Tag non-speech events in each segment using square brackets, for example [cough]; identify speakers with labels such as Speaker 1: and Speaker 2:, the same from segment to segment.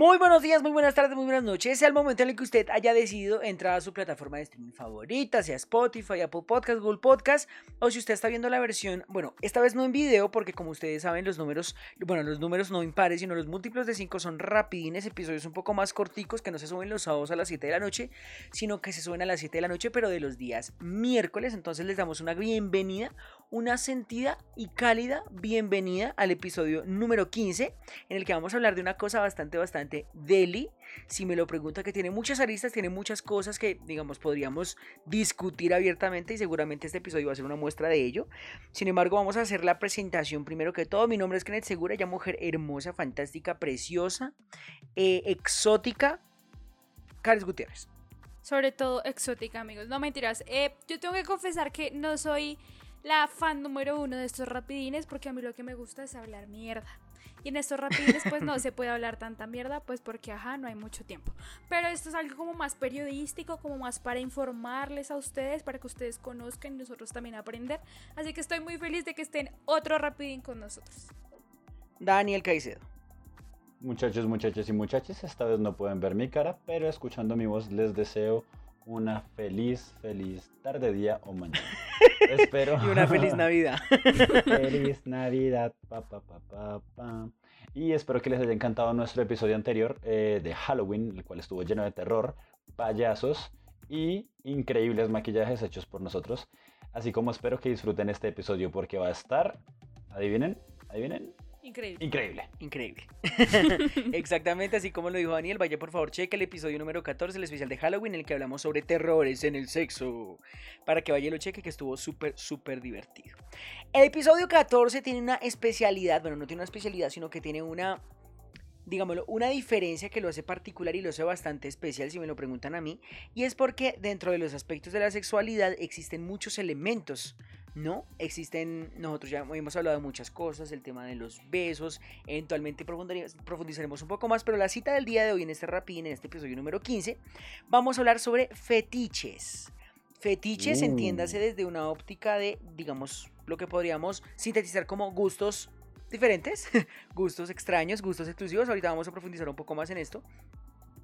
Speaker 1: Muy buenos días, muy buenas tardes, muy buenas noches. El momento en el que usted haya decidido entrar a su plataforma de streaming favorita, sea Spotify, Apple Podcast, Google Podcast, o si usted está viendo la versión, bueno, esta vez no en video, porque como ustedes saben, los números, bueno, los números no impares, sino los múltiplos de 5 son rapidines, episodios un poco más corticos que no se suben los sábados a las 7 de la noche, sino que se suben a las 7 de la noche, pero de los días miércoles. Entonces les damos una bienvenida, una sentida y cálida bienvenida al episodio número 15, en el que vamos a hablar de una cosa bastante, bastante deli. Si me lo pregunta, que tiene muchas aristas, tiene muchas cosas que, digamos, podríamos discutir abiertamente y seguramente este episodio va a ser una muestra de ello. Sin embargo, vamos a hacer la presentación primero que todo. Mi nombre es Kenneth Segura, ya mujer hermosa, fantástica, preciosa, eh, exótica. Carlos Gutiérrez.
Speaker 2: Sobre todo exótica, amigos. No mentiras. Eh, yo tengo que confesar que no soy la fan número uno de estos rapidines porque a mí lo que me gusta es hablar mierda. Y en estos rapidines pues no [laughs] se puede hablar tanta mierda pues porque ajá, no hay mucho tiempo. Pero esto es algo como más periodístico, como más para informarles a ustedes, para que ustedes conozcan y nosotros también aprender. Así que estoy muy feliz de que estén otro rapidín con nosotros.
Speaker 1: Daniel Caicedo.
Speaker 3: Muchachos, muchachos y muchachas, esta vez no pueden ver mi cara, pero escuchando mi voz les deseo una feliz, feliz tarde, día o mañana. [laughs]
Speaker 1: Espero. y una feliz Navidad.
Speaker 3: feliz Navidad. Pa, pa, pa, y espero que les haya encantado nuestro episodio anterior eh, de Halloween, el cual estuvo lleno de terror, payasos y increíbles maquillajes hechos por nosotros. Así como espero que disfruten este episodio porque va a estar, adivinen, adivinen,
Speaker 2: Increíble.
Speaker 3: Increíble.
Speaker 1: Increíble. [laughs] Exactamente así como lo dijo Daniel. Vaya por favor, cheque el episodio número 14, el especial de Halloween, en el que hablamos sobre terrores en el sexo. Para que vaya y lo cheque, que estuvo súper, súper divertido. El episodio 14 tiene una especialidad, bueno, no tiene una especialidad, sino que tiene una digámoslo, una diferencia que lo hace particular y lo hace bastante especial si me lo preguntan a mí, y es porque dentro de los aspectos de la sexualidad existen muchos elementos no, existen, nosotros ya hemos hablado de muchas cosas, el tema de los besos, eventualmente profundizaremos un poco más, pero la cita del día de hoy en este rapidín, en este episodio número 15, vamos a hablar sobre fetiches. Fetiches, uh. entiéndase desde una óptica de, digamos, lo que podríamos sintetizar como gustos diferentes, [laughs] gustos extraños, gustos exclusivos. Ahorita vamos a profundizar un poco más en esto.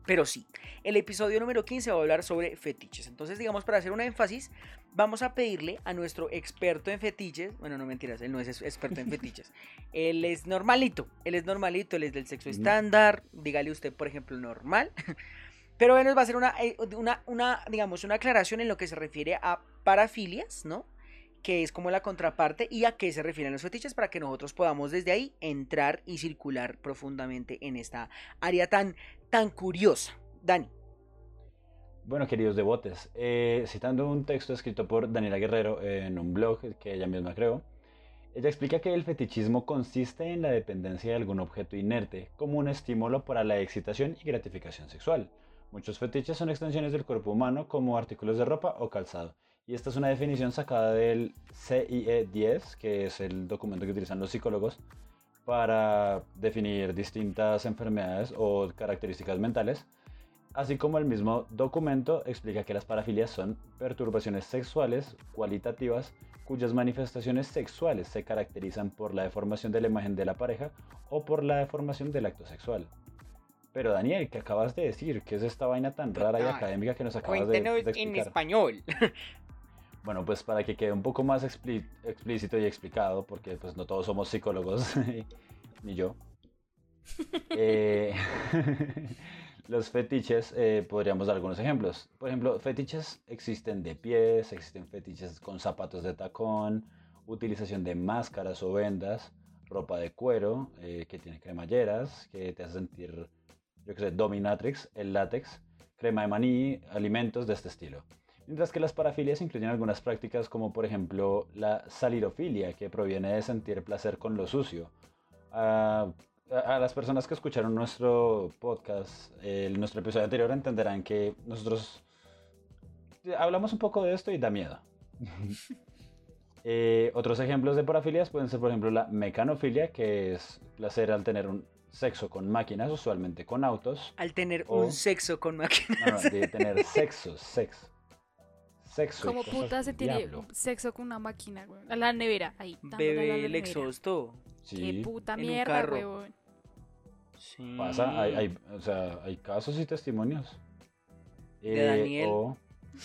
Speaker 1: Pero sí, el episodio número 15 va a hablar sobre fetiches. Entonces, digamos, para hacer un énfasis, vamos a pedirle a nuestro experto en fetiches, bueno, no mentiras, él no es experto en [laughs] fetiches, él es normalito, él es normalito, él es del sexo estándar, dígale usted, por ejemplo, normal. [laughs] Pero bueno, va a hacer una, eh, una, una, digamos, una aclaración en lo que se refiere a parafilias, ¿no? que es como la contraparte y a qué se refieren los fetiches para que nosotros podamos desde ahí entrar y circular profundamente en esta área tan, tan curiosa. Dani.
Speaker 3: Bueno, queridos devotes, eh, citando un texto escrito por Daniela Guerrero en un blog que ella misma creó, ella explica que el fetichismo consiste en la dependencia de algún objeto inerte como un estímulo para la excitación y gratificación sexual. Muchos fetiches son extensiones del cuerpo humano como artículos de ropa o calzado y esta es una definición sacada del CIE-10, que es el documento que utilizan los psicólogos para definir distintas enfermedades o características mentales. Así como el mismo documento explica que las parafilias son perturbaciones sexuales cualitativas cuyas manifestaciones sexuales se caracterizan por la deformación de la imagen de la pareja o por la deformación del acto sexual. Pero Daniel, ¿qué acabas de decir? ¿Qué es esta vaina tan rara y académica que nos acabas de, de explicar?
Speaker 1: en español. [laughs]
Speaker 3: Bueno, pues para que quede un poco más explícito y explicado, porque pues no todos somos psicólogos, [laughs] ni yo. [laughs] Eh, [laughs] los fetiches, eh, podríamos dar algunos ejemplos. Por ejemplo, fetiches existen de pies, existen fetiches con zapatos de tacón, utilización de máscaras o vendas, ropa de cuero eh, que tiene cremalleras, que te hace sentir, yo qué sé, dominatrix, el látex, crema de maní, alimentos de este estilo. Mientras que las parafilias incluyen algunas prácticas como por ejemplo la salirofilia, que proviene de sentir placer con lo sucio. a, las personas que escucharon nuestro podcast, nuestro episodio anterior, entenderán que nosotros hablamos un poco de esto y da miedo. [laughs] Eh, otros ejemplos de parafilias pueden ser, por ejemplo, la mecanofilia, que es placer al tener un sexo con máquinas, usualmente con autos.
Speaker 1: Al tener un sexo con máquinas.
Speaker 3: No, no, de tener sexo, sexo sexo.
Speaker 2: Como puta se tiene sexo con una máquina, güey. A la nevera, ahí.
Speaker 1: Bebe el exhausto.
Speaker 2: Qué puta mierda, weón.
Speaker 1: Sí.
Speaker 3: Pasa, hay, hay, o sea, hay casos y testimonios.
Speaker 1: ¿De
Speaker 3: Eh,
Speaker 1: Daniel?
Speaker 3: o-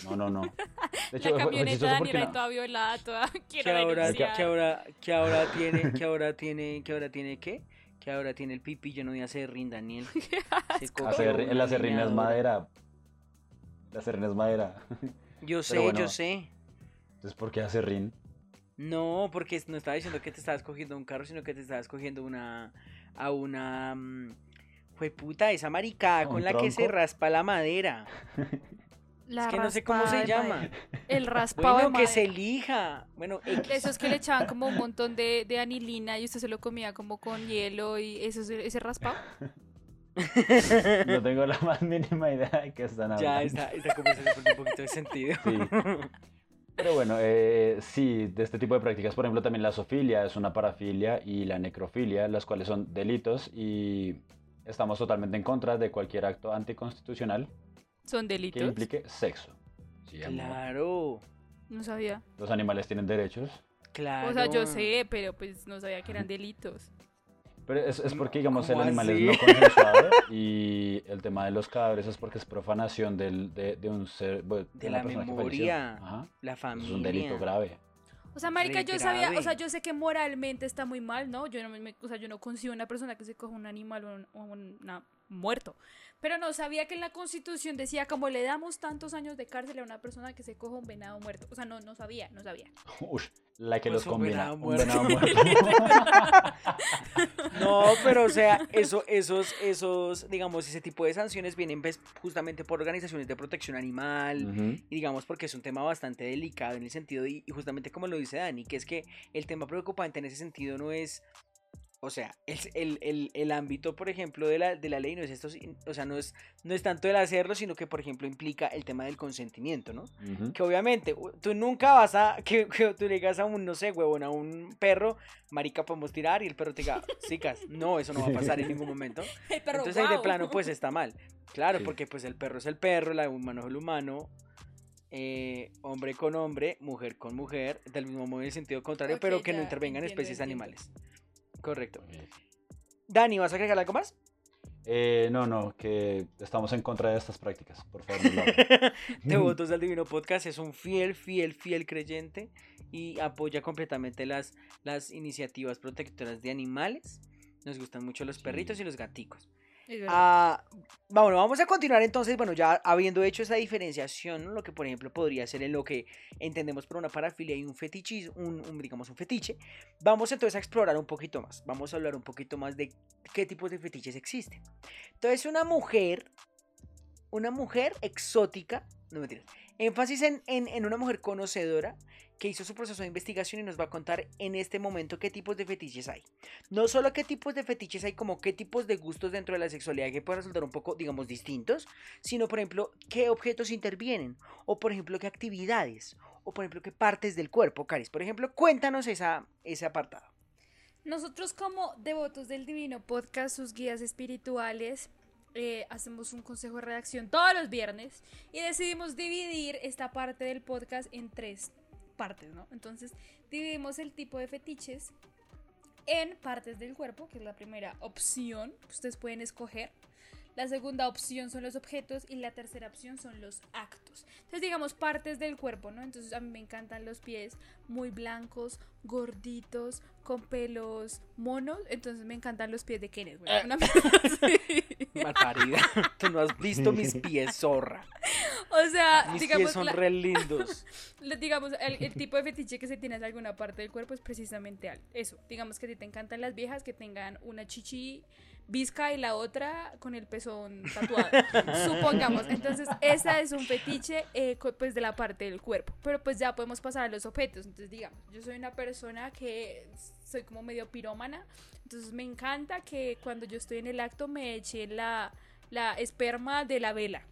Speaker 3: No, no, no. [laughs] De
Speaker 2: La
Speaker 3: fue- fue
Speaker 2: camioneta de Daniela
Speaker 3: na-
Speaker 2: toda violada, toda. [laughs]
Speaker 1: que
Speaker 2: Quiero
Speaker 1: ahora,
Speaker 2: denunciar.
Speaker 1: que ahora, que ahora tiene, que ahora tiene, que ahora tiene qué? Que ahora tiene el pipi lleno de acerrín, Daniel. [laughs] Se
Speaker 3: el acerrín es madera. El acerrín es madera.
Speaker 1: Yo sé,
Speaker 3: bueno.
Speaker 1: yo sé.
Speaker 3: Entonces, ¿por qué acerrín?
Speaker 1: No, porque no estaba diciendo que te estabas cogiendo un carro, sino que te estabas cogiendo una. a una. Fue puta, esa maricada
Speaker 3: ¿Un
Speaker 1: con la que se raspa la madera. [laughs]
Speaker 2: La
Speaker 1: es que no sé cómo se llama.
Speaker 2: madera. El raspado
Speaker 1: Bueno,
Speaker 2: de
Speaker 1: que se elija. Bueno, [laughs] X.
Speaker 2: Esos que le echaban como un [laughs] montón de, de anilina y usted se lo comía como con hielo y eso, ese raspado.
Speaker 3: No [laughs] tengo la más mínima idea de qué están hablando.
Speaker 1: Ya, esta, esta conversación perdió un poquito de sentido.
Speaker 3: Sí. Pero bueno, eh, sí, de este tipo de prácticas, por ejemplo, también la zoofilia es una parafilia y la necrofilia, las cuales son delitos y estamos totalmente en contra de cualquier acto anticonstitucional
Speaker 2: Son
Speaker 3: que
Speaker 2: delitos.
Speaker 3: implique sexo. Sí.
Speaker 1: Claro,
Speaker 2: No sabía.
Speaker 3: Los animales tienen derechos,
Speaker 1: claro.
Speaker 2: O sea, yo sé, pero pues no sabía que eran delitos.
Speaker 3: Pero es, es porque, digamos, el
Speaker 1: ¿Cómo
Speaker 3: animal
Speaker 1: así?
Speaker 3: es [laughs] no consensuado y el tema de los cadáveres es porque es profanación del, de, de un ser, bueno,
Speaker 1: De
Speaker 3: una
Speaker 1: la
Speaker 3: persona que falleció.
Speaker 1: memoria,
Speaker 3: Ajá.
Speaker 1: la
Speaker 3: Es
Speaker 1: familia.
Speaker 3: un delito grave.
Speaker 2: O sea, marica,
Speaker 1: Re
Speaker 2: yo sabía, o sea, yo sé que moralmente está muy mal, ¿no? Yo no me, o sea, yo no consigo una persona que se coja un animal o un, o un- una- muerto. Pero no sabía que en la Constitución decía como le damos tantos años de cárcel a una persona que se coja un venado muerto. O sea, no, no sabía, no sabía. [laughs]
Speaker 3: Ush, la que
Speaker 1: Pues
Speaker 3: los
Speaker 1: un
Speaker 3: combina. Un
Speaker 1: muerto.
Speaker 3: venado [laughs] muerto. [laughs]
Speaker 1: No, pero o sea, eso, esos, esos, digamos, ese tipo de sanciones vienen pues, justamente por organizaciones de protección animal. Y digamos porque es un tema bastante delicado en el sentido, y, y justamente como lo dice Dani, que es que el tema preocupante en ese sentido no es, o sea, el, el, el, el ámbito, por ejemplo, de la, de la ley no es esto, o sea, no es, no es tanto el hacerlo, sino que, por ejemplo, implica el tema del consentimiento, ¿no? Que obviamente tú nunca vas a, [laughs] que, que tú le digas a un, no sé, huevón, a un perro, marica, podemos tirar, y el perro te diga, chicas, no, eso no va a pasar en ningún momento. [laughs]
Speaker 2: El perro,
Speaker 1: Entonces ahí de plano pues está mal. Claro,
Speaker 3: Sí.
Speaker 1: porque pues el perro es el perro, el humano es el humano, eh, hombre con hombre, mujer con mujer, del mismo modo en el sentido contrario, pero que no intervengan
Speaker 2: entiendo,
Speaker 1: especies
Speaker 2: entiendo.
Speaker 1: animales. Correcto. Dani, ¿vas a agregar algo más?
Speaker 3: Eh, no, no, que estamos en contra de estas prácticas. Por favor, no.
Speaker 1: Devotos [laughs] del Divino Podcast es un fiel, fiel, fiel creyente y apoya completamente las, las iniciativas protectoras de animales. Nos gustan mucho los
Speaker 3: Sí.
Speaker 1: perritos y los gaticos. Ah, bueno, vamos a continuar entonces, bueno, ya habiendo hecho esa diferenciación, lo que por ejemplo podría ser en lo que entendemos por una parafilia y un fetichismo, digamos un fetiche, vamos entonces a explorar un poquito más, vamos a hablar un poquito más de qué tipos de fetiches existen. Entonces una mujer, una mujer exótica, no mentiras, énfasis en una mujer conocedora que hizo su proceso de investigación y nos va a contar en este momento qué tipos de fetiches hay. No solo qué tipos de fetiches hay, como qué tipos de gustos dentro de la sexualidad que pueden resultar un poco, digamos, distintos, sino, por ejemplo, qué objetos intervienen, o por ejemplo, qué actividades, o por ejemplo, qué partes del cuerpo, Caris. Por ejemplo, cuéntanos esa, ese apartado.
Speaker 2: Nosotros como devotos del Divino Podcast, sus guías espirituales, eh, hacemos un consejo de redacción todos los viernes y decidimos dividir esta parte del podcast en tres partes, ¿no? Entonces dividimos el tipo de fetiches en partes del cuerpo, que es la primera opción que ustedes pueden escoger. La segunda opción son los objetos y la tercera opción son los actos. Entonces, digamos, partes del cuerpo, ¿no? Entonces, a mí me encantan los pies muy blancos, gorditos, con pelos monos. Entonces, me encantan los pies de Kenneth, güey.
Speaker 1: Eh.
Speaker 2: Una. [laughs]
Speaker 1: Malparida. [laughs] Tú no has visto mis pies, zorra.
Speaker 2: O sea,
Speaker 1: Mis
Speaker 2: digamos,
Speaker 1: pies son
Speaker 2: la-
Speaker 1: re lindos. [laughs]
Speaker 2: digamos el, el tipo de fetiche que se tiene en alguna parte del cuerpo es precisamente eso. Digamos que a ti te encantan las viejas que tengan una chichi visca y la otra con el pezón tatuado. [laughs] Supongamos. Entonces, esa es un fetiche eh, pues de la parte del cuerpo. Pero pues ya podemos pasar a los objetos. Entonces, digamos, yo soy una persona que soy como medio pirómana. Entonces, me encanta que cuando yo estoy en el acto me eche la, la esperma de la vela.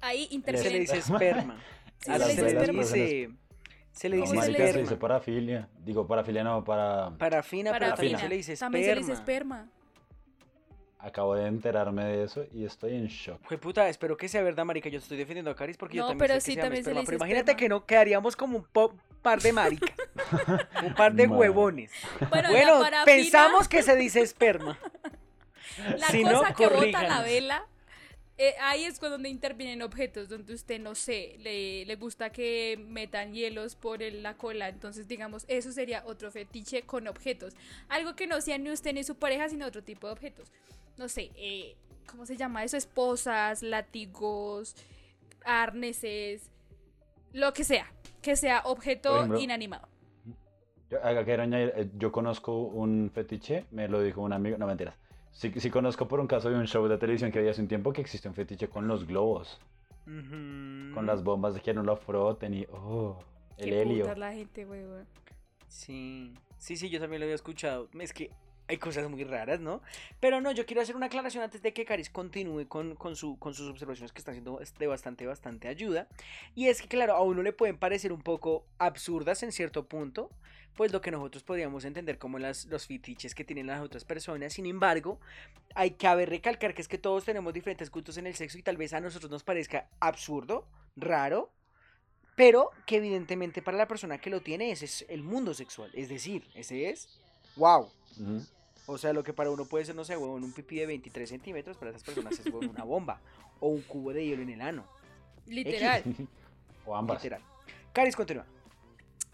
Speaker 2: Ahí
Speaker 1: Se
Speaker 2: interviene.
Speaker 1: le dice [laughs] esperma.
Speaker 2: Sí,
Speaker 1: A
Speaker 2: se
Speaker 1: la
Speaker 2: le dice esperma.
Speaker 1: Se le
Speaker 2: ¿Cómo
Speaker 1: dice
Speaker 2: se
Speaker 3: marica, se
Speaker 2: dice?
Speaker 3: dice
Speaker 1: esperma.
Speaker 3: parafilia. Digo, parafilia no, para...
Speaker 1: Parafina, pero también
Speaker 2: Parafina.
Speaker 1: se le dice
Speaker 2: También se le dice
Speaker 1: esperma.
Speaker 2: esperma.
Speaker 3: Acabo de enterarme de eso y estoy en shock.
Speaker 1: Fue puta, espero que sea verdad, marica. Yo estoy defendiendo a Caris porque yo
Speaker 2: No,
Speaker 1: también
Speaker 2: pero
Speaker 1: sé que
Speaker 2: sí,
Speaker 1: se llama
Speaker 2: se
Speaker 1: esperma.
Speaker 2: le
Speaker 1: Pero imagínate
Speaker 2: esperma.
Speaker 1: que no quedaríamos como [laughs] un par de marica. un par de huevones.
Speaker 2: Bueno,
Speaker 1: Bueno,
Speaker 2: la parafina,
Speaker 1: pensamos que se dice esperma. [laughs]
Speaker 2: La
Speaker 1: Si
Speaker 2: cosa
Speaker 1: no,
Speaker 2: que bota la vela, eh, ahí es cuando intervienen objetos, donde usted, no sé, le, le gusta que metan hielos por el- la cola. Entonces, digamos, eso sería otro fetiche con objetos. Algo que no sea ni usted ni su pareja, sino otro tipo de objetos. No sé, eh, ¿cómo se llama eso? Esposas, látigos, arneses, lo que sea. Que sea objeto
Speaker 3: ejemplo,
Speaker 2: inanimado.
Speaker 3: Yo, acá quiero añadir, eh, yo conozco un fetiche, me lo dijo un amigo, no mentiras. Sí, sí conozco por un caso de un show de televisión que había hace un tiempo que existe un fetiche con los globos, con las bombas de que no lo froten y, oh, el
Speaker 2: Qué
Speaker 3: helio.
Speaker 2: putas la gente, weón.
Speaker 1: Sí, sí, sí, yo también lo había escuchado. Es que hay cosas muy raras, ¿no? Pero no, yo quiero hacer una aclaración antes de que Caris continúe con, con, su, con sus observaciones que están siendo de bastante, bastante ayuda. Y es que, claro, a uno le pueden parecer un poco absurdas en cierto punto, pues lo que nosotros podríamos entender como las, los fetiches que tienen las otras personas. Sin embargo, hay que haber recalcar que es que todos tenemos diferentes gustos en el sexo y tal vez a nosotros nos parezca absurdo, raro, pero que evidentemente para la persona que lo tiene ese es el mundo sexual. Es decir, ese es wow.
Speaker 3: Ujú.
Speaker 1: O sea, lo que para uno puede ser, no sé, huevón, un pipí de 23 centímetros, para esas personas es huevón, una bomba. O un cubo de hielo en el ano.
Speaker 2: Literal. [laughs]
Speaker 3: o ambas.
Speaker 1: Literal. Caris, continúa.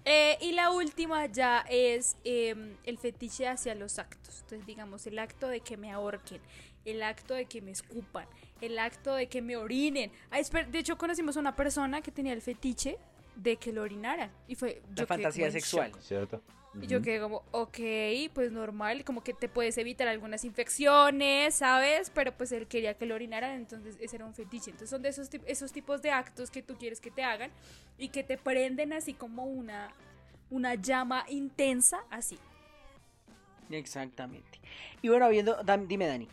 Speaker 2: Eh, y la última ya es em, el fetiche hacia los actos. Entonces, digamos, el acto de que me ahorquen, el acto de que me escupan, el acto de que me orinen. Ah, de hecho, conocimos a una persona que tenía el fetiche de que lo orinaran. Y fue.
Speaker 1: La
Speaker 2: yo
Speaker 1: fantasía sexual.
Speaker 2: shock.
Speaker 3: ¿Cierto?
Speaker 2: Y yo quedé como, ok, pues normal, como que te puedes evitar algunas infecciones, ¿sabes? Pero pues él quería que lo orinaran, entonces ese era un fetiche. Entonces son de esos, esos tipos de actos que tú quieres que te hagan y que te prenden así como una, una llama intensa, así.
Speaker 1: Exactamente. Y bueno, viendo, dime, Dani.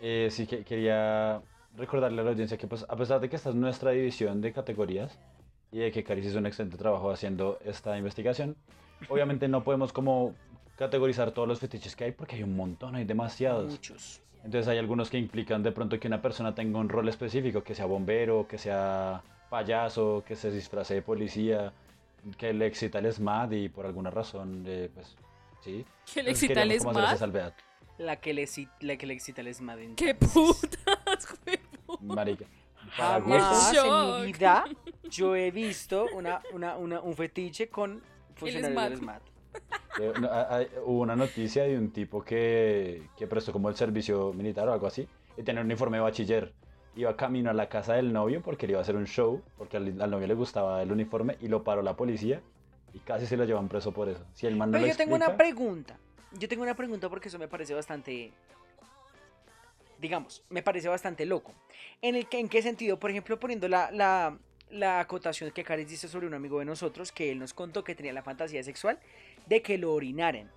Speaker 3: Eh, sí, que quería recordarle a la audiencia que pues, a pesar de que esta es nuestra división de categorías y de que Caris hizo un excelente trabajo haciendo esta investigación, [laughs] obviamente no podemos como categorizar todos los fetiches que hay porque hay un montón, hay demasiados.
Speaker 1: Muchos.
Speaker 3: Entonces hay algunos que implican de pronto que una persona tenga un rol específico, que sea bombero, que sea payaso, que se disfrace de policía, que le excita el SMAT y por alguna razón, eh, pues sí.
Speaker 2: ¿Qué le excita el
Speaker 3: salvedad.
Speaker 1: La que le, la que le excita el esmadín.
Speaker 2: ¡Qué putas, [laughs] huevón!
Speaker 3: Marica.
Speaker 1: Jamás en mi vida yo he visto una, una, una- un fetiche con funcionarios del
Speaker 2: SMAT.
Speaker 3: Eh, no, a- a- hubo una noticia de un tipo que, que prestó como el servicio militar o algo así y tenía un uniforme de bachiller. Iba camino a la casa del novio porque le iba a hacer un show, porque al, al novio le gustaba el uniforme y lo paró la policía y casi se lo llevan preso por eso. Si el man no
Speaker 1: Pero
Speaker 3: lo
Speaker 1: yo tengo una
Speaker 3: explica,
Speaker 1: pregunta. Yo tengo una pregunta porque eso me parece bastante. Digamos, me parece bastante loco. ¿En, el que, ¿En qué sentido? Por ejemplo, poniendo la, la, la acotación que Caris dice sobre un amigo de nosotros que él nos contó que tenía la fantasía sexual de que lo orinaran.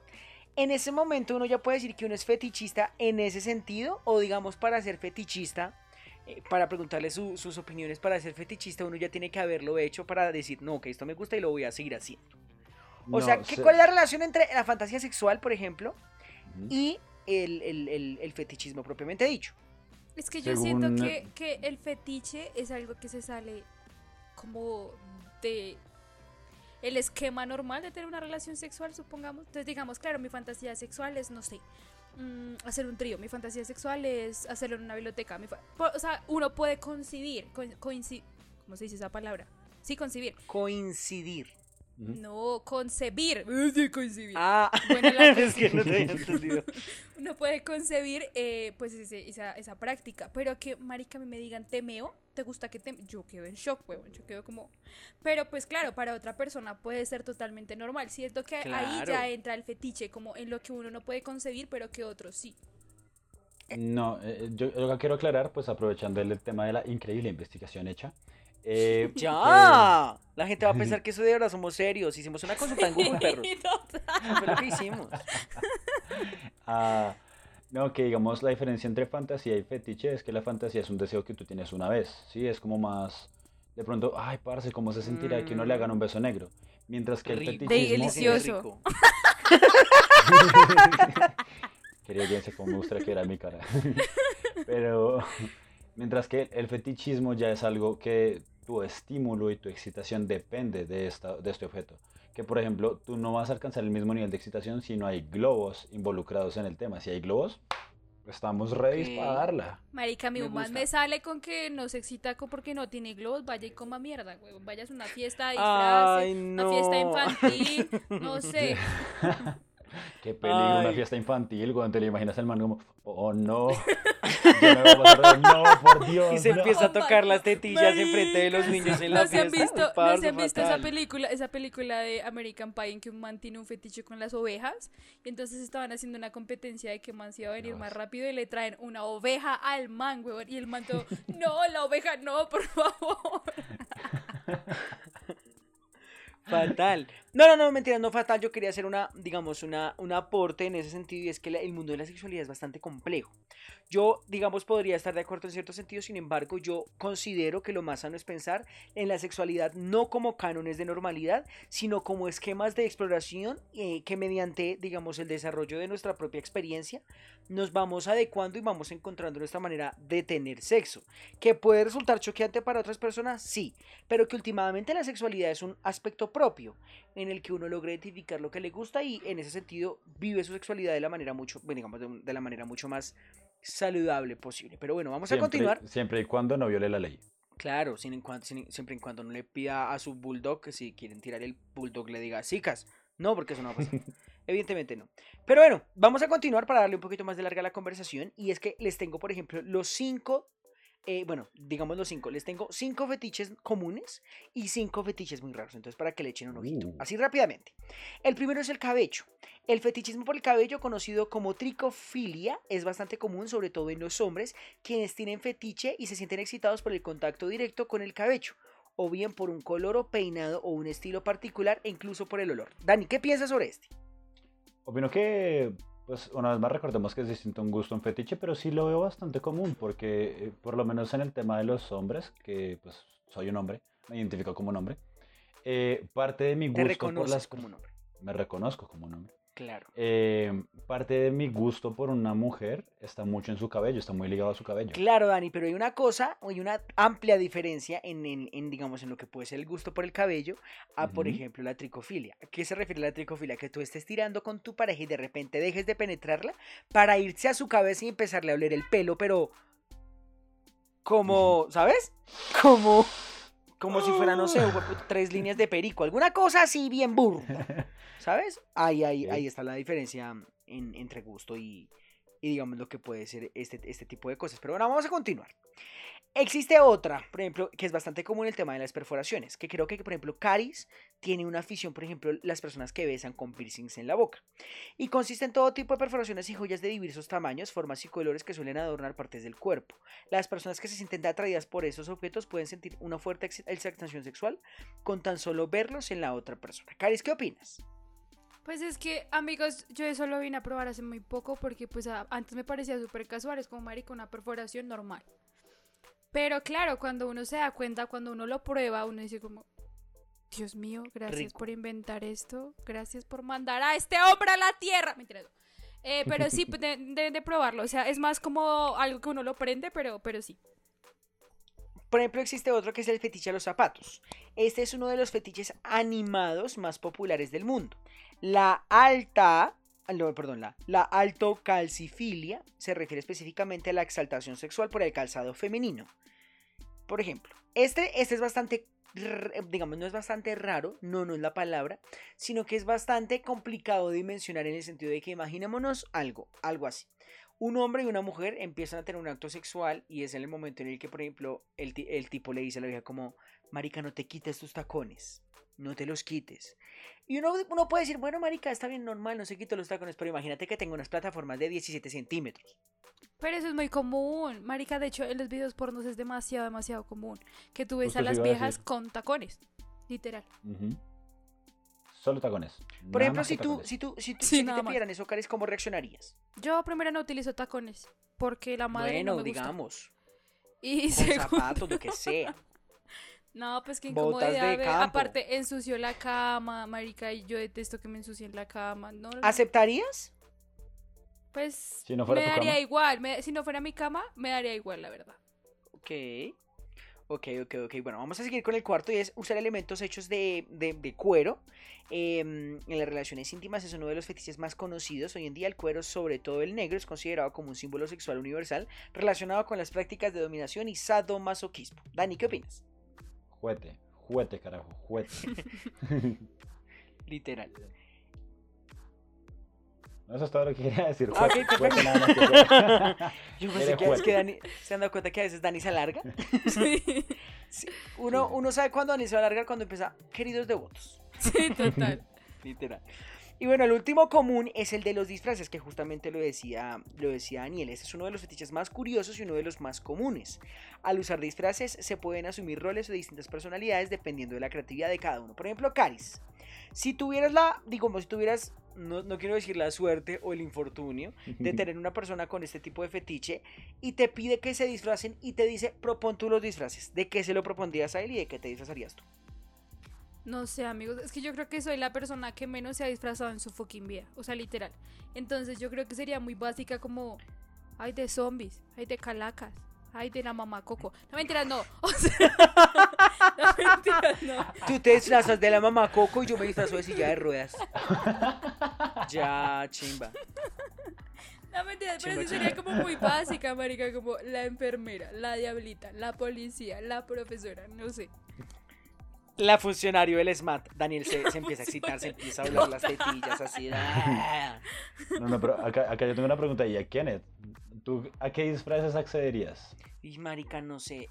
Speaker 1: En ese momento uno ya puede decir que uno es fetichista en ese sentido, o digamos para ser fetichista, eh, para preguntarle su- sus opiniones, para ser fetichista uno ya tiene que haberlo hecho para decir, no, que esto me gusta y lo voy a seguir haciendo. O
Speaker 3: no,
Speaker 1: sea, ¿qué,
Speaker 3: se-
Speaker 1: ¿cuál es la relación entre la fantasía sexual, por ejemplo, y el, el- el- el fetichismo propiamente dicho?
Speaker 2: Es que yo
Speaker 3: Según-
Speaker 2: siento que, que el fetiche es algo que se sale como de el esquema normal de tener una relación sexual, supongamos. Entonces, digamos, claro, mi fantasía sexual es, no sé, mm, hacer un trío. Mi fantasía sexual es hacerlo en una biblioteca. mi o sea, uno puede concebir, coincidir, ¿cómo se dice esa palabra? Sí, concebir.
Speaker 1: Coincidir.
Speaker 2: No, concebir. Sí, concebir.
Speaker 1: Ah, [laughs]
Speaker 2: Bueno, la [laughs]
Speaker 1: es que no te había entendido. [laughs]
Speaker 2: uno puede concebir eh, pues ese- esa, esa práctica, pero que marica me digan temeo, ¿te gusta que te yo quedo en shock, huevón, yo quedo como pero pues claro, para otra persona puede ser totalmente normal, siento que ahí ya entra el fetiche como en lo que uno no puede concebir, pero que otros sí.
Speaker 3: No, eh, yo lo que quiero aclarar, pues aprovechando el tema de la increíble investigación hecha. Eh, [laughs]
Speaker 1: ¡Ya! La gente va a pensar que eso de verdad somos serios. Hicimos una consulta en Google, perros. Eso fue lo que hicimos. [laughs]
Speaker 3: Ah, no, que digamos la diferencia entre fantasía y fetiche es que la fantasía es un deseo que tú tienes una vez, ¿sí? Es como más, de pronto, ay, parce, ¿cómo se sentirá que uno le hagan un beso negro? Mientras que el fetichismo...
Speaker 2: Delicioso. [laughs]
Speaker 3: Quería audiencia como me gustaría que era mi cara. Pero mientras que el fetichismo ya es algo que tu estímulo y tu excitación depende de, esta, de este objeto. Que por ejemplo, tú no vas a alcanzar el mismo nivel de excitación si no hay globos involucrados en el tema. Si hay globos, estamos ready para darla.
Speaker 2: Marica, mi
Speaker 1: gusta.
Speaker 2: me sale con que no se excita porque no tiene globos, vaya y coma mierda, güey. Vaya a una fiesta de
Speaker 1: Ay,
Speaker 2: disfraces,
Speaker 1: no.
Speaker 2: una fiesta infantil, no [laughs] sé. [laughs] [laughs] [laughs]
Speaker 3: Qué peligro, una fiesta infantil, cuando te lo imaginas el man como, oh no, [laughs] ya me voy a pasar de- no, por [laughs] Dios.
Speaker 1: Y se
Speaker 3: no".
Speaker 1: empieza a tocar las tetillas
Speaker 2: Marica,
Speaker 1: enfrente de los niños en la
Speaker 2: ¿No se han
Speaker 1: fiesta.
Speaker 2: visto, ¿no se han visto esa película, esa película de American Pie en que un man tiene un fetiche con las ovejas? Y entonces estaban haciendo una competencia de que man se iba a venir
Speaker 3: No.
Speaker 2: más rápido y le traen una oveja al man, weón. Y el man todo, no, la oveja no, por favor.
Speaker 1: Fatal. No, no, no, mentira, no fatal. Yo quería hacer una, digamos, una, un aporte en ese sentido y es que el mundo de la sexualidad es bastante complejo. Yo, digamos, podría estar de acuerdo en cierto sentido, sin embargo, yo considero que lo más sano es pensar en la sexualidad no como cánones de normalidad, sino como esquemas de exploración eh, que mediante, digamos, el desarrollo de nuestra propia experiencia, nos vamos adecuando y vamos encontrando nuestra manera de tener sexo. Que puede resultar choqueante para otras personas, sí, pero que últimamente la sexualidad es un aspecto propio el que uno logra identificar lo que le gusta y en ese sentido vive su sexualidad de la manera mucho, bueno, digamos, de, la manera mucho más saludable posible. Pero bueno, vamos a continuar.
Speaker 3: Siempre y cuando no viole la ley.
Speaker 1: Claro, sin en cuan- sin- siempre en cuando no le pida a su bulldog que si quieren tirar el bulldog le diga chicas. No, porque eso no va a pasar. [laughs] Evidentemente no. Pero bueno, vamos a continuar para darle un poquito más de larga a la conversación. Y es que les tengo, por ejemplo, los cinco, eh, bueno, digamos los cinco. Les tengo cinco fetiches comunes y cinco fetiches muy raros. Entonces, para que le echen un ojito.
Speaker 3: Uh.
Speaker 1: Así rápidamente. El primero es el cabello. El fetichismo por el cabello, conocido como tricofilia, es bastante común, sobre todo en los hombres, quienes tienen fetiche y se sienten excitados por el contacto directo con el cabello, o bien por un color o peinado o un estilo particular, e incluso por el olor. Dani, ¿qué piensas sobre este?
Speaker 3: Opino que, pues, una vez más recordemos que es distinto un gusto un fetiche, pero sí lo veo bastante común, porque eh, por lo menos en el tema de los hombres, que pues soy un hombre, me identifico como un hombre, eh, parte de mi
Speaker 1: Te
Speaker 3: gusto por
Speaker 1: reconoces
Speaker 3: las...
Speaker 1: como un hombre.
Speaker 3: Me reconozco como un hombre.
Speaker 1: Claro.
Speaker 3: Eh, parte de mi gusto por una mujer está mucho en su cabello, está muy ligado a su cabello.
Speaker 1: Claro, Dani, pero hay una cosa, hay una amplia diferencia en, en- en, digamos, en lo que puede ser el gusto por el cabello a, por ejemplo, la tricofilia. ¿A qué se refiere la tricofilia? Que tú estés tirando con tu pareja y de repente dejes de penetrarla para irse a su cabeza y empezarle a oler el pelo, pero como, ¿sabes? Como, como si fuera, no sé, huepu- tres líneas de perico, alguna cosa así bien burda. [laughs] ¿Sabes? Ahí, ahí, ahí está la diferencia en- entre gusto y, y digamos lo que puede ser este, este tipo de cosas. Pero bueno, vamos a continuar. Existe otra, por ejemplo, que es bastante común el tema de las perforaciones, que creo que, por ejemplo, Caris tiene una afición, por ejemplo, las personas que besan con piercings en la boca. Y consiste en todo tipo de perforaciones y joyas de diversos tamaños, formas y colores que suelen adornar partes del cuerpo. Las personas que se sienten atraídas por esos objetos pueden sentir una fuerte ex- excitación sexual con tan solo verlos en la otra persona. Caris, ¿qué opinas?
Speaker 2: Pues es que, amigos, yo eso lo vine a probar hace muy poco porque pues antes me parecía súper casual, es como marica, una perforación normal. Pero claro, cuando uno se da cuenta, cuando uno lo prueba, uno dice como, Dios mío, gracias
Speaker 1: Rico.
Speaker 2: por inventar esto, gracias por mandar a este hombre a la tierra. Mentira, no. Eh, pero sí, [laughs] de- deben de probarlo, o sea, es más como algo que uno lo prende, pero, pero sí.
Speaker 1: Por ejemplo, existe otro que es el fetiche a los zapatos. Este es uno de los fetiches animados más populares del mundo. La alta, no, perdón, la, la altocalcifilia se refiere específicamente a la exaltación sexual por el calzado femenino. Por ejemplo, este, este es bastante, digamos, no es bastante raro, no, no es la palabra, sino que es bastante complicado de dimensionar en el sentido de que imaginémonos algo, algo así. Un hombre y una mujer empiezan a tener un acto sexual y es en el momento en el que, por ejemplo, el, el tipo le dice a la vieja como, marica, no te quites tus tacones, no te los quites. Y uno, uno puede decir, bueno, marica, está bien normal, no se quito los tacones, pero imagínate que tengo unas plataformas de 17 centímetros.
Speaker 2: Pero eso es muy común. Marica, de hecho, en los videos pornos es demasiado, demasiado común. Que tú ves
Speaker 3: Justo
Speaker 2: a las
Speaker 3: a
Speaker 2: viejas con tacones. Literal.
Speaker 3: Solo tacones.
Speaker 1: Por
Speaker 3: nada
Speaker 1: ejemplo, si tú,
Speaker 3: tacones.
Speaker 1: si tú, si tú,
Speaker 2: Sí,
Speaker 1: si te pidieran eso, Caris, ¿cómo reaccionarías?
Speaker 2: Yo primero no utilizo tacones. Porque la madre
Speaker 1: bueno,
Speaker 2: no me gusta.
Speaker 1: digamos,
Speaker 2: Y
Speaker 1: con [laughs]
Speaker 2: segundo,
Speaker 1: zapatos, lo que sea.
Speaker 2: No, pues que
Speaker 1: de
Speaker 2: incomodidad.
Speaker 1: campo.
Speaker 2: Aparte, ensució la cama, marica, y yo detesto que me ensucien la cama. No.
Speaker 1: ¿Aceptarías?
Speaker 2: Pues
Speaker 3: Si no fuera
Speaker 2: me daría
Speaker 3: cama.
Speaker 2: igual. me- si no fuera mi cama, me daría igual, la verdad.
Speaker 1: Ok. Ok, ok, ok. Bueno, vamos a seguir con el cuarto y es usar elementos hechos de, de- de cuero. em, en las relaciones íntimas es uno de los fetiches más conocidos. Hoy en día el cuero, sobre todo el negro, es considerado como un símbolo sexual universal relacionado con las prácticas de dominación y sadomasoquismo. Dani, ¿qué opinas?
Speaker 3: Juguete, juguete, carajo, juguete. [laughs]
Speaker 1: Literal.
Speaker 3: No, eso es todo lo que quería decir.
Speaker 1: Ah, ok,
Speaker 3: Juguete,
Speaker 1: perfecto.
Speaker 3: juguete nada más que. [laughs]
Speaker 1: Yo pensé que, es que Dani, ¿se han dado cuenta que a veces Dani se alarga? [laughs]
Speaker 2: Sí,
Speaker 1: Sí, Uno,
Speaker 3: Sí.
Speaker 1: uno sabe cuándo Dani se va a alargar cuando empieza, queridos devotos.
Speaker 2: sí, total.
Speaker 1: Literal. Y bueno, el último común es el de los disfraces, que justamente lo decía, lo decía Daniel. Este es uno de los fetiches más curiosos y uno de los más comunes. Al usar disfraces se pueden asumir roles o distintas personalidades dependiendo de la creatividad de cada uno. Por ejemplo, Caris. Si tuvieras la, digamos, si tuvieras, no, no quiero decir la suerte o el infortunio de [laughs] tener una persona con este tipo de fetiche y te pide que se disfracen y te dice, propon tú los disfraces. ¿De qué se lo propondrías a él y de qué te disfrazarías tú?
Speaker 2: No sé, amigos, es que yo creo que soy la persona que menos se ha disfrazado en su fucking vida, o sea, literal. Entonces yo creo que sería muy básica como, ay, de zombies, ay, de calacas, ay, de la mamá coco. No mentiras, no. [laughs] O sea, no mentiras, no.
Speaker 1: Tú te disfrazas de la mamá Coco y yo me disfrazo de silla de ruedas. Ya, chimba.
Speaker 2: No mentiras, pero sí sería como muy básica, marica, como la enfermera, la diablita, la policía, la profesora, no sé.
Speaker 1: La funcionario del SMAT, Daniel se, se empieza a excitar, se empieza a hablar las tetillas así. ¡ah!
Speaker 3: No, no, pero acá, acá yo tengo una pregunta. ¿Y a Kenneth? ¿Tú a qué disfraces accederías?
Speaker 1: Y marica, no sé,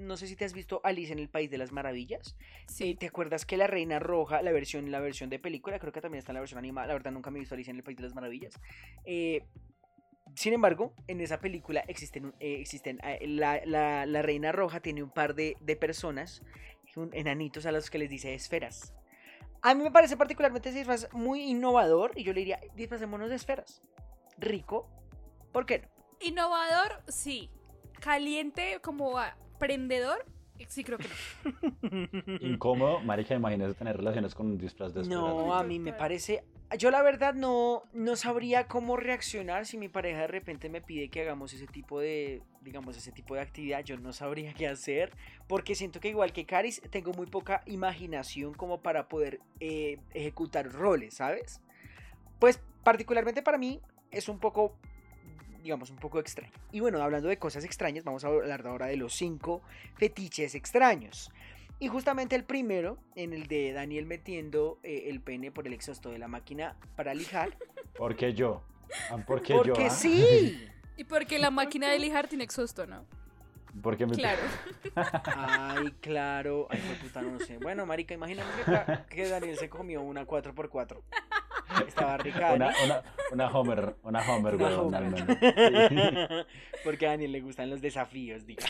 Speaker 1: no sé si te has visto Alice en el País de las Maravillas. Eh,
Speaker 2: Sí,
Speaker 1: ¿Te acuerdas que la Reina Roja, la versión, la versión de película, creo que también está en la versión animada, la verdad nunca me he visto Alice en el País de las Maravillas. Eh, sin embargo, en esa película existen, eh, existen eh, la, la- la Reina Roja tiene un par de, de personas, un- enanitos a los que les dice esferas. A mí me parece particularmente disfraz muy innovador y yo le diría, disfracémonos de esferas. Rico, ¿por qué no?
Speaker 2: Innovador, sí. Caliente, como ah, prendedor, sí creo que no.
Speaker 3: Incómodo, marica, imagínese tener relaciones con un disfraz de.
Speaker 1: No, a mí me parece. Yo la verdad no, no sabría cómo reaccionar si mi pareja de repente me pide que hagamos ese tipo de, digamos, ese tipo de actividad. Yo no sabría [laughs] qué hacer porque siento que igual que Caris tengo muy poca imaginación como para poder eh, ejecutar roles, ¿sabes? Pues particularmente para mí es un poco, digamos, un poco extraño. Y bueno, hablando de cosas extrañas, vamos a hablar ahora de los cinco fetiches extraños. Y justamente el primero, en el de Daniel metiendo eh, el pene por el exhausto de la máquina para lijar. [laughs]
Speaker 3: ¿Por qué yo? Ah, ¿Por qué
Speaker 1: porque
Speaker 3: yo? ah?
Speaker 1: sí. [laughs]
Speaker 2: Y porque la máquina de lijar tiene exhausto, ¿no?
Speaker 3: ¿Por qué me
Speaker 2: Claro.
Speaker 1: Ay, claro. Ay, puta, no sé. Bueno, marica, imagínate que, que Daniel se comió una 4x4. Estaba rica.
Speaker 3: Una, una, una Homer, una Homer,
Speaker 1: Una
Speaker 3: weón,
Speaker 1: Homer. [laughs] Porque a Daniel le gustan los desafíos, diga.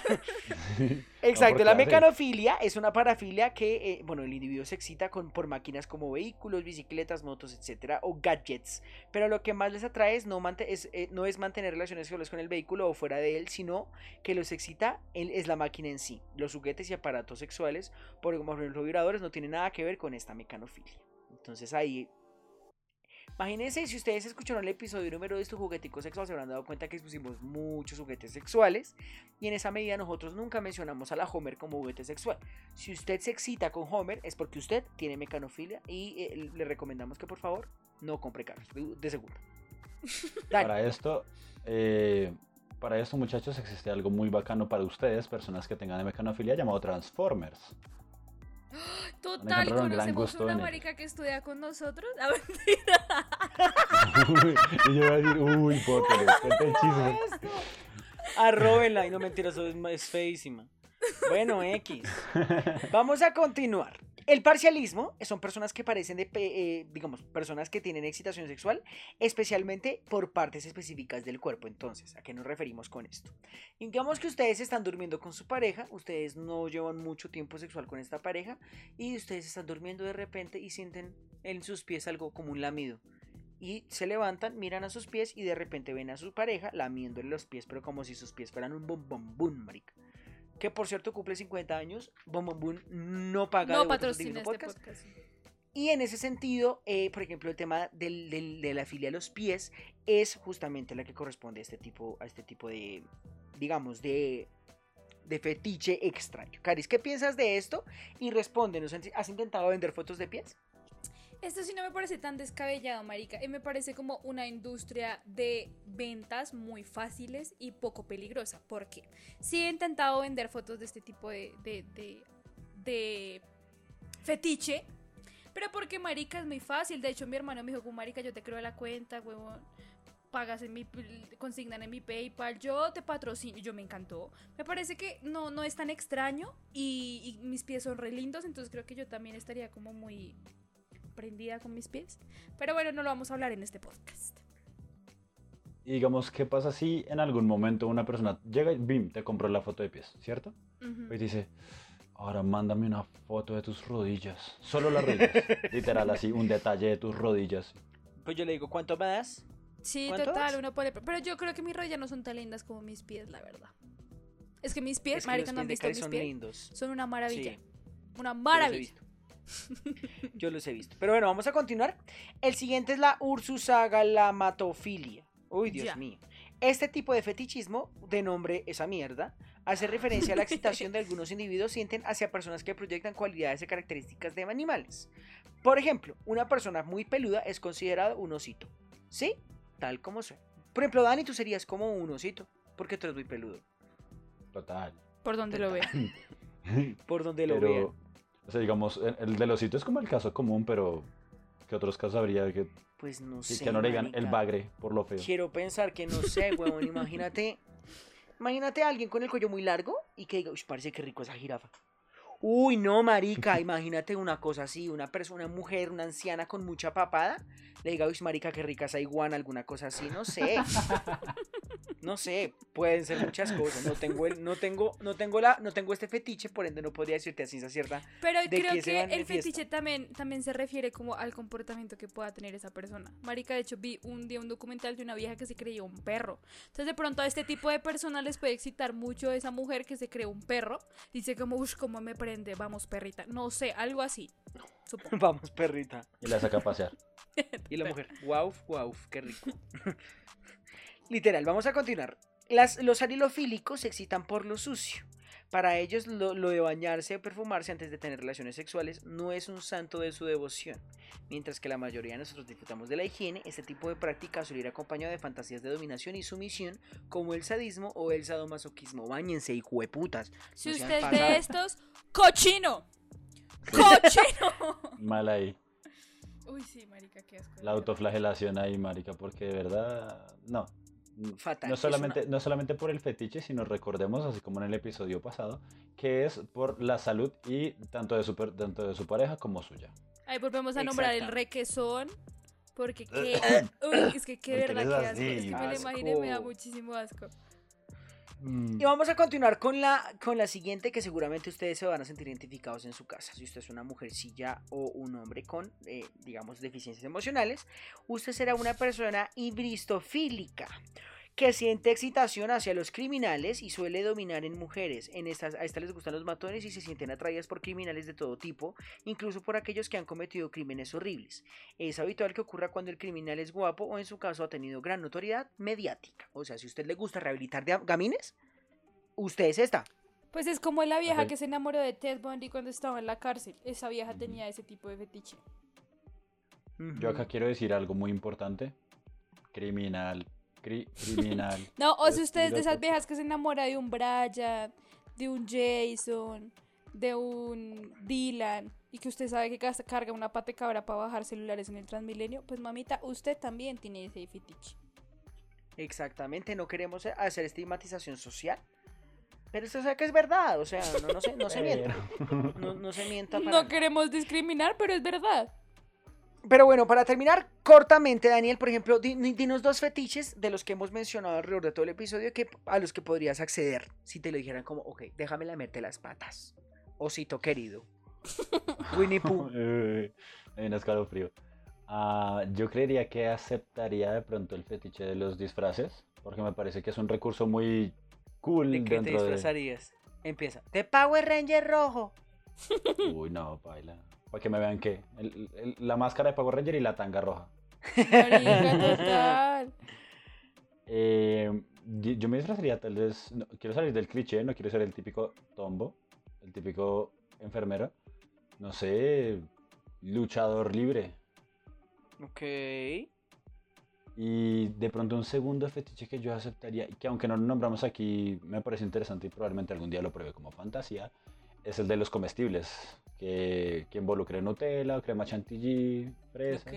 Speaker 1: [laughs] Exacto, la mecanofilia es una parafilia que, eh, bueno, el individuo se excita con, por máquinas como vehículos, bicicletas, motos, etcétera, o gadgets. Pero lo que más les atrae es no, es, eh, no es mantener relaciones sexuales con el vehículo o fuera de él, sino que los excita él, es la máquina en sí. Los juguetes y aparatos sexuales, por ejemplo vibradores, no tienen nada que ver con esta mecanofilia. Entonces ahí Imagínense si ustedes escucharon el episodio número de estos jugueticos sexuales, se habrán dado cuenta que pusimos muchos juguetes sexuales y en esa medida nosotros nunca mencionamos a la Homer como juguete sexual. Si usted se excita con Homer es porque usted tiene mecanofilia y eh, le recomendamos que por favor no compre carros de. [laughs] Dani.
Speaker 3: Para esto, eh, para esto, muchachos, existe algo muy bacano para ustedes, personas que tengan mecanofilia, llamado Transformers.
Speaker 2: Total, conocemos una marica que estudia con nosotros. A [laughs] mentira.
Speaker 3: y yo voy a decir, uy, bótale, cuenta el chisme.
Speaker 1: Arróbenla y no mentiras, eso es, es feísima. Bueno, X. [laughs] Vamos a continuar. El parcialismo son personas que parecen de, eh, digamos, personas que tienen excitación sexual, especialmente por partes específicas del cuerpo. Entonces, ¿a qué nos referimos con esto? Digamos que ustedes están durmiendo con su pareja, ustedes no llevan mucho tiempo sexual con esta pareja y ustedes están durmiendo de repente y sienten en sus pies algo como un lamido. Y se levantan, miran a sus pies y de repente ven a su pareja lamiéndole los pies, pero como si sus pies fueran un bombón marica. Que por cierto cumple 50 años, no paga
Speaker 2: No
Speaker 1: de
Speaker 2: patrocina este
Speaker 1: Podcast.
Speaker 2: podcast.
Speaker 1: Y en ese sentido, eh, por ejemplo, el tema del- del- de la filia a los pies es justamente la que corresponde a este tipo, a este tipo de, digamos, de, de fetiche extraño. Caris, ¿qué piensas de esto? Y respóndenos, ¿has intentado vender fotos de pies?
Speaker 2: Esto sí no me parece tan descabellado, marica. Y me parece como una industria de ventas muy fáciles y poco peligrosa. Porque sí he intentado vender fotos de este tipo de, de, de, fetiche. Pero porque marica es muy fácil. De hecho, mi hermano me dijo, marica, yo te creo la cuenta, huevón. Pagas en mi, consignan en mi PayPal, yo te patrocino. Yo me encantó. Me parece que no, no es tan extraño y, y mis pies son re lindos. Entonces creo que yo también estaría como muy prendida con mis pies. Pero bueno, no lo vamos a hablar en este podcast.
Speaker 3: Y digamos, ¿qué pasa si en algún momento una persona llega y bim, te compró la foto de pies, ¿cierto? Y dice, ahora mándame una foto de tus rodillas. Solo las rodillas. [laughs] Literal, así, un detalle de tus rodillas.
Speaker 1: Pues yo le digo, ¿cuánto me das?
Speaker 2: Sí, total, uno puede. Pero yo creo que mis rodillas no son tan lindas como mis pies, la verdad. Es que mis pies, marica, no han visto mis
Speaker 1: son
Speaker 2: pies.
Speaker 1: Lindos.
Speaker 2: Son una maravilla. Una maravilla. [laughs]
Speaker 1: Yo los he visto. Pero bueno, vamos a continuar. El siguiente es la Ursusagalamatofilia. Uy, Dios mío. Este tipo de fetichismo, de nombre esa mierda, hace referencia a la excitación de [laughs] algunos individuos sienten hacia personas que proyectan cualidades y características de animales. Por ejemplo, una persona muy peluda es considerada un osito. ¿Sí? Tal como soy. Por ejemplo, Dani, tú serías como un osito, porque tú eres muy peludo.
Speaker 3: Total.
Speaker 2: Por donde lo vea. [laughs]
Speaker 1: Por donde lo vea.
Speaker 3: O sea, digamos, el de los sitios es como el caso común, pero ¿qué otros casos habría que...
Speaker 1: Pues no sé.
Speaker 3: Que no le digan el bagre por lo feo.
Speaker 1: Quiero pensar que no sé, weón. imagínate. Imagínate a alguien con el cuello muy largo y que diga, uy, parece que rico esa jirafa. Uy, no, marica, [laughs] imagínate una cosa así, una persona, una mujer, una anciana con mucha papada, le diga, uy, marica, qué rica esa iguana, alguna cosa así, no sé. [laughs] No sé, pueden ser muchas cosas. No tengo el, no tengo, no tengo la, no tengo este fetiche, por ende no podría decirte así ciencia cierta.
Speaker 2: Pero creo que, el fetiche también, también se refiere como al comportamiento que pueda tener esa persona. Marica, de hecho, vi un día un documental de una vieja que se creyó un perro. Entonces, de pronto a este tipo de personas les puede excitar mucho esa mujer que se creó un perro. Dice como, uff, cómo me prende, vamos perrita. No sé, algo así. [laughs]
Speaker 1: Vamos perrita.
Speaker 3: Y la saca a pasear. [laughs]
Speaker 1: y la mujer, wow, wow, qué rico. [laughs] Literal, vamos a continuar. Las, los arilofílicos se excitan por lo sucio. Para ellos lo, de bañarse o perfumarse antes de tener relaciones sexuales no es un santo de su devoción. Mientras que la mayoría de nosotros disfrutamos de la higiene, este tipo de práctica suele ir acompañado de fantasías de dominación y sumisión como el sadismo o el sadomasoquismo. Báñense y hueputas.
Speaker 2: Si usted es de estos, cochino. ¡Cochino! [laughs]
Speaker 3: Mal ahí.
Speaker 2: Uy, sí, marica, qué asco.
Speaker 3: La autoflagelación ahí, marica, porque de verdad, no.
Speaker 1: Fatal.
Speaker 3: No solamente, no solamente por el fetiche, sino recordemos, así como en el episodio pasado, que es por la salud y tanto de su, tanto de su pareja como suya.
Speaker 2: Ahí volvemos a nombrar el requesón. Porque qué. [coughs] Uy, es que qué verdad que asco. Es que me lo imaginé me da muchísimo asco.
Speaker 1: Mm. Y vamos a continuar con la, con la siguiente que seguramente ustedes se van a sentir identificados en su casa. Si usted es una mujercilla o un hombre con, eh, digamos, deficiencias emocionales, usted será una persona hibristofílica que siente excitación hacia los criminales y suele dominar en mujeres. En estas, a estas les gustan los matones y se sienten atraídas por criminales de todo tipo, incluso por aquellos que han cometido crímenes horribles. Es habitual que ocurra cuando el criminal es guapo o en su caso ha tenido gran notoriedad mediática. O sea, si a usted le gusta rehabilitar de gamines, usted es esta.
Speaker 2: Pues es como la vieja que se enamoró de Ted Bundy cuando estaba en la cárcel. Esa vieja tenía ese tipo de fetiche.
Speaker 3: Yo acá quiero decir algo muy importante. Criminal criminal. [laughs]
Speaker 2: no, o si usted es de esas viejas que se enamora de un Brian, de un Jason, de un Dylan y que usted sabe que carga una pata cabra para bajar celulares en el Transmilenio, pues mamita, usted también tiene ese fetiche.
Speaker 1: Exactamente, no queremos hacer estigmatización social. Pero eso o que es verdad, o sea, no, se, no se [laughs] mienta. No, no se mienta.
Speaker 2: No queremos discriminar, pero es verdad.
Speaker 1: Pero bueno, para terminar cortamente, Daniel, por ejemplo, dinos dos fetiches de los que hemos mencionado alrededor de todo el episodio que, a los que podrías acceder si te lo dijeran como, ok, déjame lamerte las patas. Osito querido. [laughs] Winnie Pooh.
Speaker 3: Un escalofrío. Uh, yo creería que aceptaría de pronto el fetiche de los disfraces, porque me parece que es un recurso muy cool.
Speaker 1: ¿De qué te disfrazarías? Empieza. De Power Ranger rojo.
Speaker 3: Uy, no, baila. Para que me vean que la máscara de Power Ranger y la tanga roja.
Speaker 2: total. [laughs]
Speaker 3: Eh, yo me disfrazaría tal vez, no, quiero salir del cliché, no quiero ser el típico tombo, el típico enfermero, no sé, luchador libre.
Speaker 1: Ok.
Speaker 3: Y de pronto un segundo fetiche que yo aceptaría, y que aunque no lo nombramos aquí, me parece interesante y probablemente algún día lo pruebe como fantasía, es el de los comestibles, que, que involucre Nutella, crema chantilly, fresa.
Speaker 1: Ok.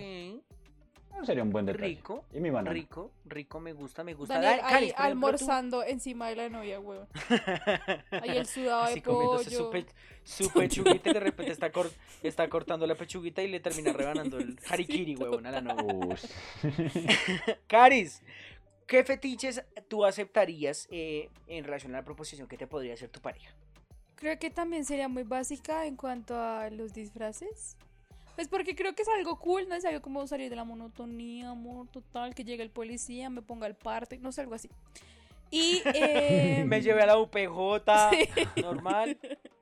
Speaker 3: No, sería un buen detalle.
Speaker 1: Rico.
Speaker 3: Y mi banana.
Speaker 1: Rico, rico, me gusta, me gusta.
Speaker 2: Daniel
Speaker 1: Dale,
Speaker 2: ahí
Speaker 1: Caris, por ejemplo, tú.
Speaker 2: almorzando encima de la novia, weón. [laughs] Ahí el sudado
Speaker 1: Así
Speaker 2: de
Speaker 1: comiéndose su,
Speaker 2: pollo.
Speaker 1: pe- su pechuguita y de repente está, cor- está cortando la pechuguita y le termina [laughs] rebanando el harikiri, huevón, a la novia. [laughs] Caris, ¿qué fetiches tú aceptarías eh, en relación a la proposición que te podría hacer tu pareja?
Speaker 2: Creo que también sería muy básica en cuanto a los disfraces. Pues porque creo que es algo cool, no es algo como salir de la monotonía, amor total, que llegue el policía, me ponga el parte, no sé, algo así. Y, [laughs] eh,
Speaker 1: Me llevé a la UPJ, [laughs]
Speaker 2: Sí.
Speaker 1: normal.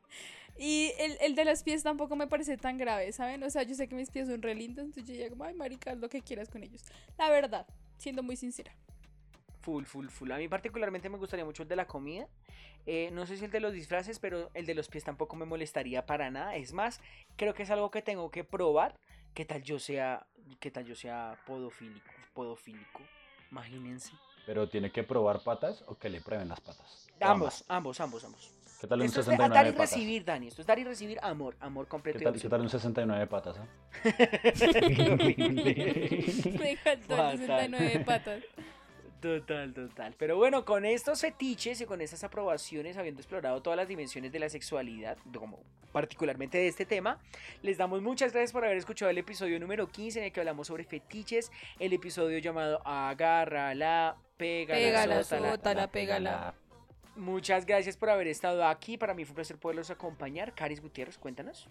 Speaker 1: [laughs]
Speaker 2: y el, el de los pies tampoco me parece tan grave, ¿saben? O sea, yo sé que mis pies son re lindos, entonces yo digo, ay, marica, haz lo que quieras con ellos. La verdad, siendo muy sincera.
Speaker 1: Full, full, full. A mí particularmente me gustaría mucho el de la comida. Eh, no sé si el de los disfraces, pero el de los pies tampoco me molestaría para nada. Es más, creo que es algo que tengo que probar. ¿Qué tal yo sea, qué tal yo sea podofílico? podofílico? Imagínense.
Speaker 3: Pero tiene que probar patas o que le prueben las patas.
Speaker 1: Ambos, ambos, ambos, ambos.
Speaker 3: ¿Qué tal un
Speaker 1: Esto es de-
Speaker 3: 69
Speaker 1: dar y
Speaker 3: patas?
Speaker 1: recibir, Dani. Esto es dar y recibir amor, amor completo.
Speaker 3: ¿Qué
Speaker 1: y
Speaker 3: tal, ¿Qué tal un 69 patas? ah? [laughs] [laughs] [laughs]
Speaker 2: Me encantó el 69 patas.
Speaker 1: Total, total. Pero bueno, con estos fetiches y con estas aprobaciones, habiendo explorado todas las dimensiones de la sexualidad, como particularmente de este tema, les damos muchas gracias por haber escuchado el episodio número 15 en el que hablamos sobre fetiches, el episodio llamado Agárrala, Pégala,
Speaker 2: Pégala,
Speaker 1: sótala.
Speaker 2: sótala, pégala.
Speaker 1: Muchas gracias por haber estado aquí. Para mí fue un placer poderlos acompañar. Caris Gutiérrez, cuéntanos.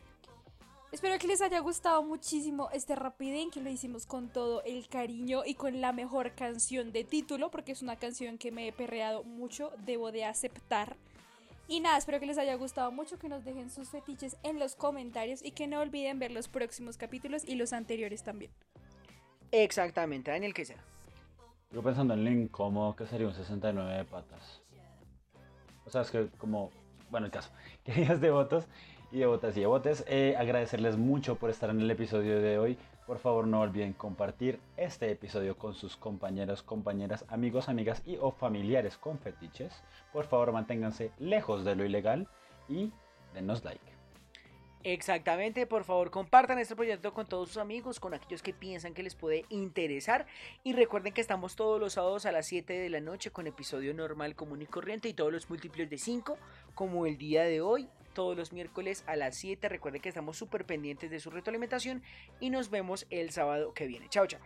Speaker 2: Espero que les haya gustado muchísimo este rapidín que lo hicimos con todo el cariño y con la mejor canción de título, porque es una canción que me he perreado mucho, debo de aceptar. Y nada, espero que les haya gustado mucho, que nos dejen sus fetiches en los comentarios y que no olviden ver los próximos capítulos y los anteriores también.
Speaker 1: Exactamente, Daniel, ¿qué será?
Speaker 3: Yo pensando en lo incómodo que sería un 69 de patas. O sea, es que como, bueno, el caso, [laughs] queridos devotos y devotas y devotes, eh, agradecerles mucho por estar en el episodio de hoy. Por favor, no olviden compartir este episodio con sus compañeros, compañeras, amigos, amigas y o familiares con fetiches. Por favor, manténganse lejos de lo ilegal y denos like.
Speaker 1: Exactamente, por favor compartan este proyecto con todos sus amigos, con aquellos que piensan que les puede interesar y recuerden que estamos todos los sábados a las 7 de la noche con episodio normal, común y corriente y todos los múltiplos de 5 como el día de hoy, todos los miércoles a las 7, recuerden que estamos súper pendientes de su retroalimentación y nos vemos el sábado que viene. Chao, chao.